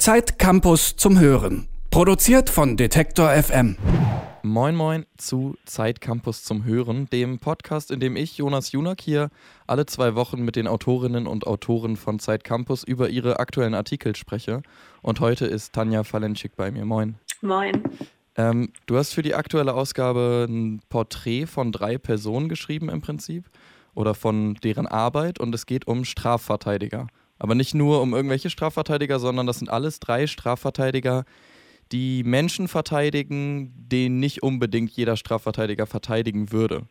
Zeit Campus zum Hören. Produziert von Detektor FM. Moin Moin zu Zeit Campus zum Hören, dem Podcast, in dem ich, Jonas Junak, hier alle zwei Wochen mit den Autorinnen und Autoren von Zeit Campus über ihre aktuellen Artikel spreche. Und heute ist Tanja Falenschik bei mir. Moin. Moin. Ähm, du hast für die aktuelle Ausgabe ein Porträt von drei Personen geschrieben im Prinzip oder von deren Arbeit und es geht um Strafverteidiger. Aber nicht nur um irgendwelche Strafverteidiger, sondern das sind alles drei Strafverteidiger, die Menschen verteidigen, den nicht unbedingt jeder Strafverteidiger verteidigen würde.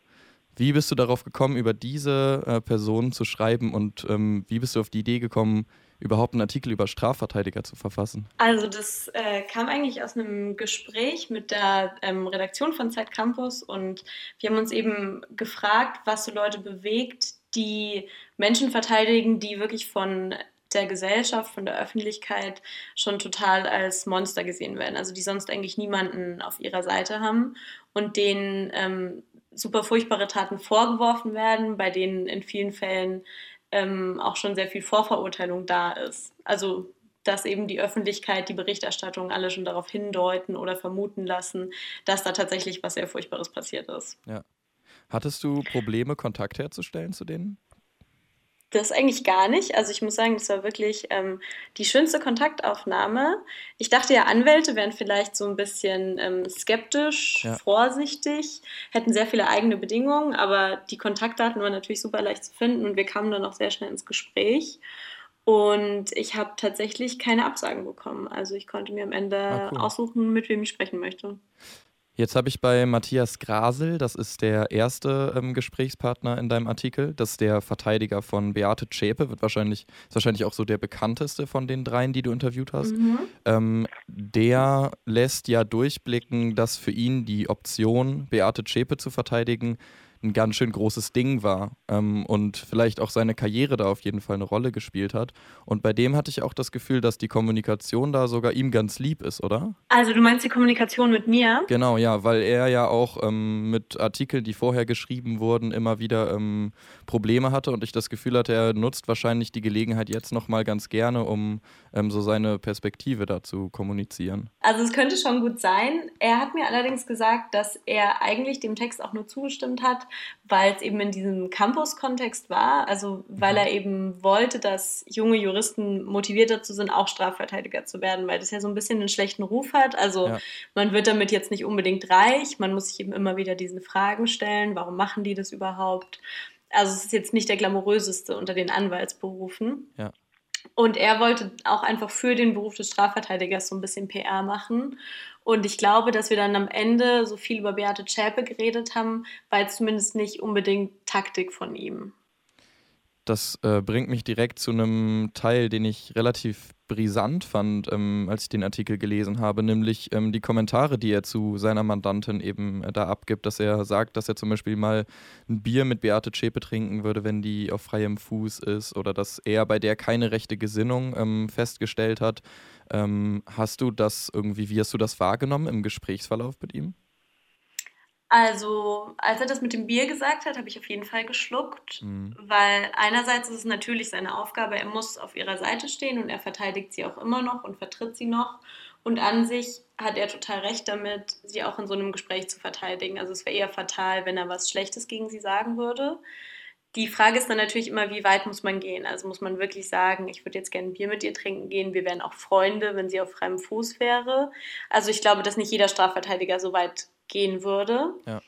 Wie bist du darauf gekommen, über diese äh, Person zu schreiben und ähm, wie bist du auf die Idee gekommen, überhaupt einen Artikel über Strafverteidiger zu verfassen? Also das äh, kam eigentlich aus einem Gespräch mit der ähm, Redaktion von Zeit Campus und wir haben uns eben gefragt, was so Leute bewegt, die Menschen verteidigen, die wirklich von der Gesellschaft, von der Öffentlichkeit schon total als Monster gesehen werden. Also die sonst eigentlich niemanden auf ihrer Seite haben und denen ähm, super furchtbare Taten vorgeworfen werden, bei denen in vielen Fällen ähm, auch schon sehr viel Vorverurteilung da ist. Also dass eben die Öffentlichkeit, die Berichterstattung alle schon darauf hindeuten oder vermuten lassen, dass da tatsächlich was sehr Furchtbares passiert ist. Ja. Hattest du Probleme, Kontakt herzustellen zu denen? Das eigentlich gar nicht. Also ich muss sagen, das war wirklich ähm, die schönste Kontaktaufnahme. Ich dachte ja, Anwälte wären vielleicht so ein bisschen ähm, skeptisch, ja. vorsichtig, hätten sehr viele eigene Bedingungen, aber die Kontaktdaten waren natürlich super leicht zu finden und wir kamen dann auch sehr schnell ins Gespräch. Und ich habe tatsächlich keine Absagen bekommen. Also ich konnte mir am Ende ah, cool. aussuchen, mit wem ich sprechen möchte. Jetzt habe ich bei Matthias Grasel, das ist der erste ähm, Gesprächspartner in deinem Artikel, das ist der Verteidiger von Beate Zschäpe, wird wahrscheinlich, ist wahrscheinlich auch so der bekannteste von den dreien, die du interviewt hast. Mhm. Ähm, der lässt ja durchblicken, dass für ihn die Option, Beate Zschäpe zu verteidigen, ein ganz schön großes Ding war ähm, und vielleicht auch seine Karriere da auf jeden Fall eine Rolle gespielt hat. Und bei dem hatte ich auch das Gefühl, dass die Kommunikation da sogar ihm ganz lieb ist, oder? Also du meinst die Kommunikation mit mir? Genau, ja, weil er ja auch ähm, mit Artikeln, die vorher geschrieben wurden, immer wieder ähm, Probleme hatte und ich das Gefühl hatte, er nutzt wahrscheinlich die Gelegenheit jetzt nochmal ganz gerne, um ähm, so seine Perspektive da zu kommunizieren. Also es könnte schon gut sein. Er hat mir allerdings gesagt, dass er eigentlich dem Text auch nur zugestimmt hat, weil es eben in diesem Campus-Kontext war, also weil mhm. er eben wollte, dass junge Juristen motiviert dazu sind, auch Strafverteidiger zu werden, weil das ja so ein bisschen einen schlechten Ruf hat. Also ja. man wird damit jetzt nicht unbedingt reich, man muss sich eben immer wieder diese Fragen stellen, warum machen die das überhaupt? Also es ist jetzt nicht der glamouröseste unter den Anwaltsberufen. Ja. Und er wollte auch einfach für den Beruf des Strafverteidigers so ein bisschen PR machen. Und ich glaube, dass wir dann am Ende so viel über Beate Zschäpe geredet haben, weil zumindest nicht unbedingt Taktik von ihm. Das äh, bringt mich direkt zu einem Teil, den ich relativ brisant fand, ähm, als ich den Artikel gelesen habe, nämlich ähm, die Kommentare, die er zu seiner Mandantin eben äh, da abgibt, dass er sagt, dass er zum Beispiel mal ein Bier mit Beate Zschäpe trinken würde, wenn die auf freiem Fuß ist oder dass er bei der keine rechte Gesinnung ähm, festgestellt hat. Ähm, hast du das irgendwie, wie hast du das wahrgenommen im Gesprächsverlauf mit ihm? Also, als er das mit dem Bier gesagt hat, habe ich auf jeden Fall geschluckt, mhm. weil einerseits ist es natürlich seine Aufgabe, er muss auf ihrer Seite stehen und er verteidigt sie auch immer noch und vertritt sie noch. Und an sich hat er total recht damit, sie auch in so einem Gespräch zu verteidigen. Also es wäre eher fatal, wenn er was Schlechtes gegen sie sagen würde. Die Frage ist dann natürlich immer, wie weit muss man gehen? Also muss man wirklich sagen, ich würde jetzt gerne ein Bier mit dir trinken gehen, wir wären auch Freunde, wenn sie auf freiem Fuß wäre. Also ich glaube, dass nicht jeder Strafverteidiger so weit gehen würde. Ja.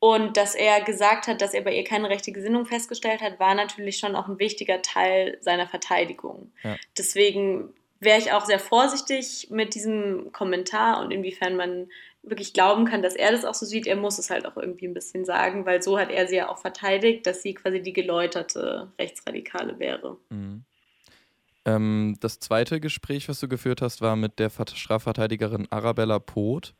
Und dass er gesagt hat, dass er bei ihr keine rechte Gesinnung festgestellt hat, war natürlich schon auch ein wichtiger Teil seiner Verteidigung. Ja. Deswegen wäre ich auch sehr vorsichtig mit diesem Kommentar und inwiefern man wirklich glauben kann, dass er das auch so sieht. Er muss es halt auch irgendwie ein bisschen sagen, weil so hat er sie ja auch verteidigt, dass sie quasi die geläuterte Rechtsradikale wäre. Mhm. Ähm, das zweite Gespräch, was du geführt hast, war mit der Strafverteidigerin Arabella Poth.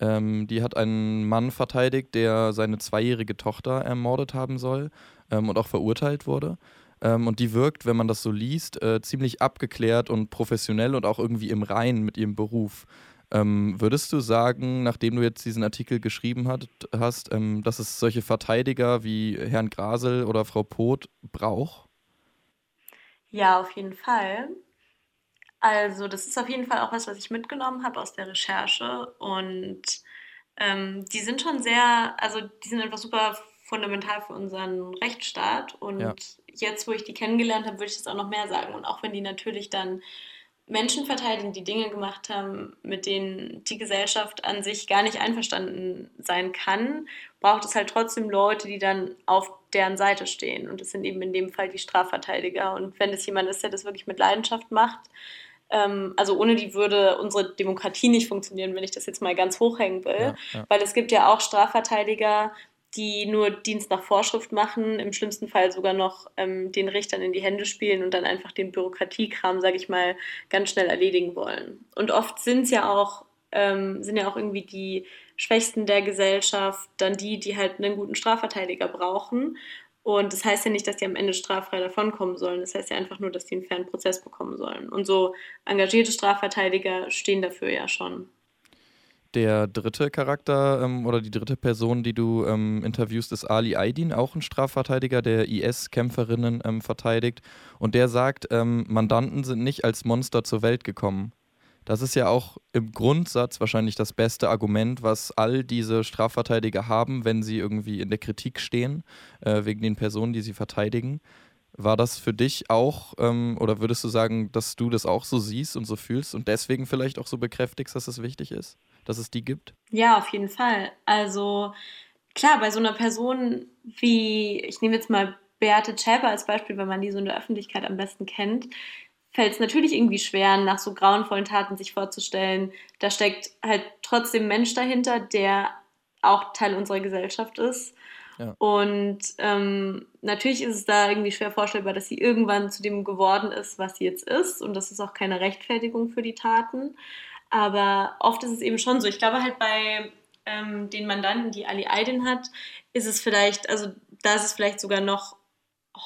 Ähm, die hat einen Mann verteidigt, der seine zweijährige Tochter ermordet haben soll ähm, und auch verurteilt wurde. Ähm, und die wirkt, wenn man das so liest, äh, ziemlich abgeklärt und professionell und auch irgendwie im Reinen mit ihrem Beruf. Ähm, würdest du sagen, nachdem du jetzt diesen Artikel geschrieben hat, hast, ähm, dass es solche Verteidiger wie Herrn Grasel oder Frau Poth braucht? Ja, auf jeden Fall. Also, das ist auf jeden Fall auch was, was ich mitgenommen habe aus der Recherche. Und ähm, die sind schon sehr, also die sind einfach super fundamental für unseren Rechtsstaat. Und ja. jetzt, wo ich die kennengelernt habe, würde ich das auch noch mehr sagen. Und auch wenn die natürlich dann Menschen verteidigen, die Dinge gemacht haben, mit denen die Gesellschaft an sich gar nicht einverstanden sein kann, braucht es halt trotzdem Leute, die dann auf deren Seite stehen. Und das sind eben in dem Fall die Strafverteidiger. Und wenn es jemand ist, der das wirklich mit Leidenschaft macht, ähm, also ohne die würde unsere Demokratie nicht funktionieren, wenn ich das jetzt mal ganz hochhängen will. Ja, ja. Weil es gibt ja auch Strafverteidiger, die nur Dienst nach Vorschrift machen, im schlimmsten Fall sogar noch ähm, den Richtern in die Hände spielen und dann einfach den Bürokratiekram, sage ich mal, ganz schnell erledigen wollen. Und oft sind es ja auch, ähm, sind ja auch irgendwie die Schwächsten der Gesellschaft dann die, die halt einen guten Strafverteidiger brauchen. Und das heißt ja nicht, dass die am Ende straffrei davonkommen sollen. Das heißt ja einfach nur, dass die einen fairen Prozess bekommen sollen. Und so engagierte Strafverteidiger stehen dafür ja schon. Der dritte Charakter ähm, oder die dritte Person, die du ähm, interviewst, ist Ali Aydin, auch ein Strafverteidiger, der IS-Kämpferinnen ähm, verteidigt. Und der sagt, ähm, Mandanten sind nicht als Monster zur Welt gekommen. Das ist ja auch im Grundsatz wahrscheinlich das beste Argument, was all diese Strafverteidiger haben, wenn sie irgendwie in der Kritik stehen, äh, wegen den Personen, die sie verteidigen. War das für dich auch, ähm, oder würdest du sagen, dass du das auch so siehst und so fühlst und deswegen vielleicht auch so bekräftigst, dass es wichtig ist? Dass es die gibt? Ja, auf jeden Fall. Also klar, bei so einer Person wie, ich nehme jetzt mal Beate Zschäpe als Beispiel, wenn man die so in der Öffentlichkeit am besten kennt, fällt es natürlich irgendwie schwer, nach so grauenvollen Taten sich vorzustellen. Da steckt halt trotzdem Mensch dahinter, der auch Teil unserer Gesellschaft ist. Ja. Und ähm, natürlich ist es da irgendwie schwer vorstellbar, dass sie irgendwann zu dem geworden ist, was sie jetzt ist. Und das ist auch keine Rechtfertigung für die Taten. Aber oft ist es eben schon so. Ich glaube halt bei ähm, den Mandanten, die Ali Aydin hat, ist es vielleicht, also da ist es vielleicht sogar noch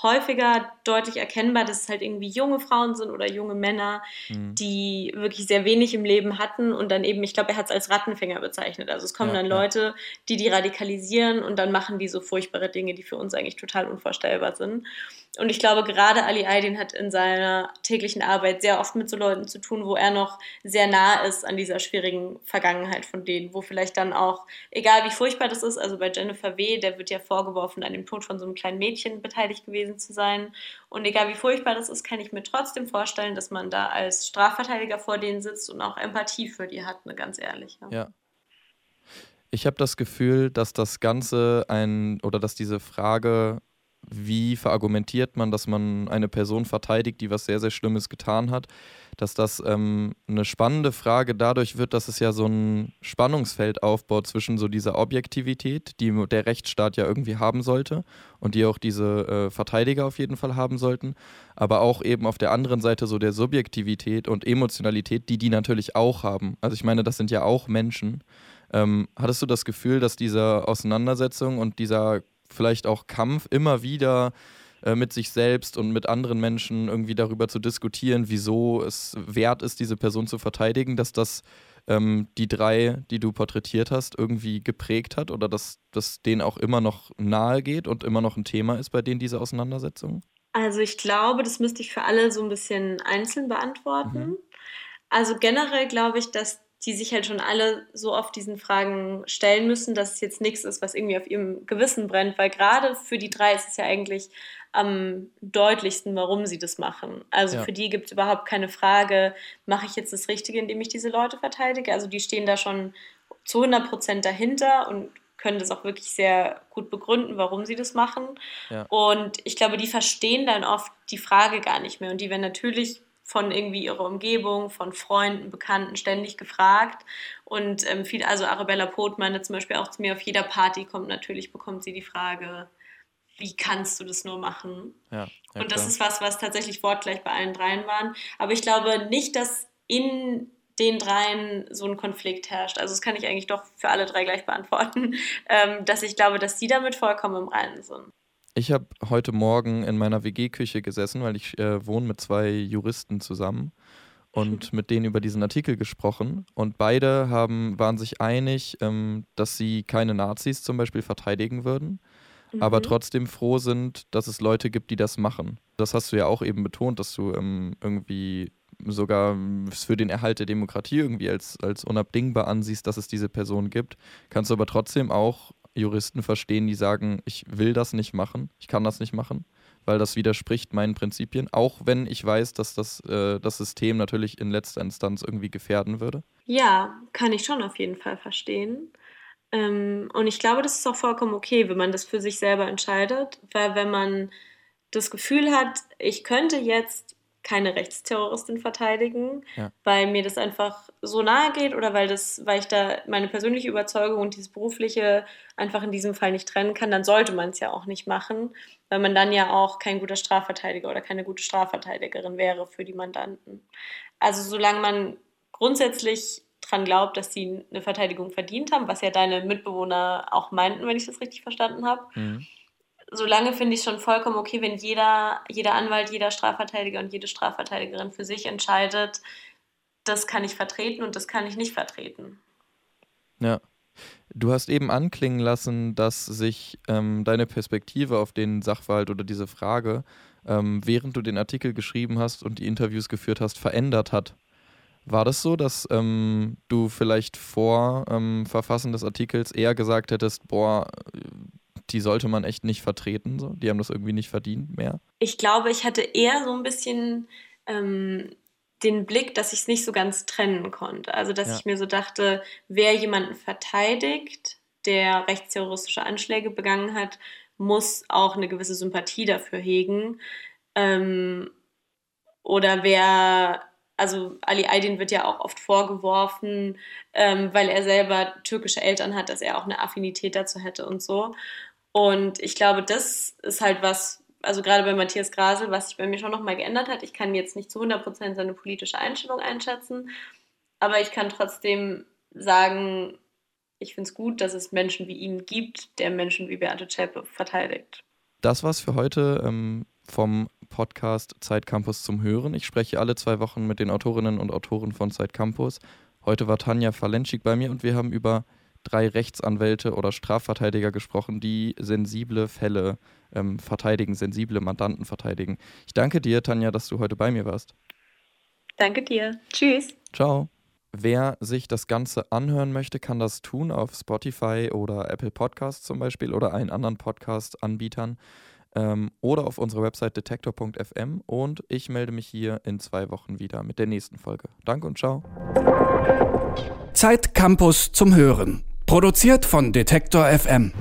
häufiger deutlich erkennbar, dass es halt irgendwie junge Frauen sind oder junge Männer, mhm. die wirklich sehr wenig im Leben hatten und dann eben, ich glaube, er hat es als Rattenfänger bezeichnet. Also es kommen ja, dann ja. Leute, die die radikalisieren und dann machen die so furchtbare Dinge, die für uns eigentlich total unvorstellbar sind. Und ich glaube, gerade Ali Aydin hat in seiner täglichen Arbeit sehr oft mit so Leuten zu tun, wo er noch sehr nah ist an dieser schwierigen Vergangenheit von denen, wo vielleicht dann auch, egal wie furchtbar das ist, also bei Jennifer W., der wird ja vorgeworfen, an dem Tod von so einem kleinen Mädchen beteiligt gewesen zu sein. Und egal wie furchtbar das ist, kann ich mir trotzdem vorstellen, dass man da als Strafverteidiger vor denen sitzt und auch Empathie für die hat, ne, ganz ehrlich. Ja. ja. Ich habe das Gefühl, dass das Ganze ein oder dass diese Frage wie verargumentiert man, dass man eine Person verteidigt, die was sehr, sehr Schlimmes getan hat, dass das ähm, eine spannende Frage dadurch wird, dass es ja so ein Spannungsfeld aufbaut zwischen so dieser Objektivität, die der Rechtsstaat ja irgendwie haben sollte und die auch diese äh, Verteidiger auf jeden Fall haben sollten, aber auch eben auf der anderen Seite so der Subjektivität und Emotionalität, die die natürlich auch haben. Also ich meine, das sind ja auch Menschen. Ähm, hattest du das Gefühl, dass diese Auseinandersetzung und dieser vielleicht auch Kampf immer wieder äh, mit sich selbst und mit anderen Menschen irgendwie darüber zu diskutieren, wieso es wert ist, diese Person zu verteidigen, dass das ähm, die drei, die du porträtiert hast, irgendwie geprägt hat oder dass das denen auch immer noch nahe geht und immer noch ein Thema ist bei denen diese Auseinandersetzung? Also ich glaube, das müsste ich für alle so ein bisschen einzeln beantworten. Mhm. Also generell glaube ich, dass die sich halt schon alle so oft diesen Fragen stellen müssen, dass es jetzt nichts ist, was irgendwie auf ihrem Gewissen brennt, weil gerade für die drei ist es ja eigentlich am deutlichsten, warum sie das machen. Also ja. für die gibt es überhaupt keine Frage, mache ich jetzt das Richtige, indem ich diese Leute verteidige? Also die stehen da schon zu 100 Prozent dahinter und können das auch wirklich sehr gut begründen, warum sie das machen. Ja. Und ich glaube, die verstehen dann oft die Frage gar nicht mehr. Und die werden natürlich von irgendwie ihrer Umgebung, von Freunden, Bekannten ständig gefragt. Und ähm, viel, also Arabella Potmann zum Beispiel auch zu mir auf jeder Party kommt, natürlich bekommt sie die Frage, wie kannst du das nur machen? Ja, ja, und das klar. ist was, was tatsächlich wortgleich bei allen dreien waren. Aber ich glaube nicht, dass in den dreien so ein Konflikt herrscht. Also das kann ich eigentlich doch für alle drei gleich beantworten, ähm, dass ich glaube, dass sie damit vollkommen im Reinen sind. Ich habe heute Morgen in meiner WG-Küche gesessen, weil ich äh, wohne mit zwei Juristen zusammen und mit denen über diesen Artikel gesprochen. Und beide haben, waren sich einig, ähm, dass sie keine Nazis zum Beispiel verteidigen würden, mhm. aber trotzdem froh sind, dass es Leute gibt, die das machen. Das hast du ja auch eben betont, dass du ähm, irgendwie sogar für den Erhalt der Demokratie irgendwie als, als unabdingbar ansiehst, dass es diese Person gibt, kannst du aber trotzdem auch Juristen verstehen, die sagen, ich will das nicht machen, ich kann das nicht machen, weil das widerspricht meinen Prinzipien, auch wenn ich weiß, dass das äh, das System natürlich in letzter Instanz irgendwie gefährden würde? Ja, kann ich schon auf jeden Fall verstehen. Ähm, und ich glaube, das ist auch vollkommen okay, wenn man das für sich selber entscheidet, weil wenn man das Gefühl hat, ich könnte jetzt keine Rechtsterroristin verteidigen, ja. weil mir das einfach so nahe geht oder weil das, weil ich da meine persönliche Überzeugung und dieses berufliche einfach in diesem Fall nicht trennen kann, dann sollte man es ja auch nicht machen, weil man dann ja auch kein guter Strafverteidiger oder keine gute Strafverteidigerin wäre für die Mandanten. Also solange man grundsätzlich dran glaubt, dass sie eine Verteidigung verdient haben, was ja deine Mitbewohner auch meinten, wenn ich das richtig verstanden habe. Mhm solange finde ich schon vollkommen okay, wenn jeder, jeder Anwalt, jeder Strafverteidiger und jede Strafverteidigerin für sich entscheidet, das kann ich vertreten und das kann ich nicht vertreten. Ja. Du hast eben anklingen lassen, dass sich ähm, deine Perspektive auf den Sachverhalt oder diese Frage, ähm, während du den Artikel geschrieben hast und die Interviews geführt hast, verändert hat. War das so, dass ähm, du vielleicht vor ähm, Verfassen des Artikels eher gesagt hättest, boah, die sollte man echt nicht vertreten. So. Die haben das irgendwie nicht verdient mehr. Ich glaube, ich hatte eher so ein bisschen ähm, den Blick, dass ich es nicht so ganz trennen konnte. Also, dass ja. ich mir so dachte, wer jemanden verteidigt, der rechtsterroristische Anschläge begangen hat, muss auch eine gewisse Sympathie dafür hegen. Ähm, oder wer also Ali Aydin wird ja auch oft vorgeworfen, ähm, weil er selber türkische Eltern hat, dass er auch eine Affinität dazu hätte und so. Und ich glaube, das ist halt was, also gerade bei Matthias Grasel, was sich bei mir schon nochmal geändert hat. Ich kann jetzt nicht zu 100% seine politische Einstellung einschätzen, aber ich kann trotzdem sagen, ich finde es gut, dass es Menschen wie ihn gibt, der Menschen wie Beate Zschäpe verteidigt. Das war's für heute ähm, vom Podcast Zeit Campus zum Hören. Ich spreche alle zwei Wochen mit den Autorinnen und Autoren von Zeit Campus. Heute war Tanja Falenschik bei mir und wir haben über drei Rechtsanwälte oder Strafverteidiger gesprochen, die sensible Fälle ähm, verteidigen, sensible Mandanten verteidigen. Ich danke dir, Tanja, dass du heute bei mir warst. Danke dir. Tschüss. Ciao. Wer sich das Ganze anhören möchte, kann das tun auf Spotify oder Apple Podcasts zum Beispiel oder allen anderen Podcast-Anbietern ähm, oder auf unserer Website detektor.fm und ich melde mich hier in zwei Wochen wieder mit der nächsten Folge. Danke und ciao. Zeit Campus zum Hören. Produziert von Detektor FM.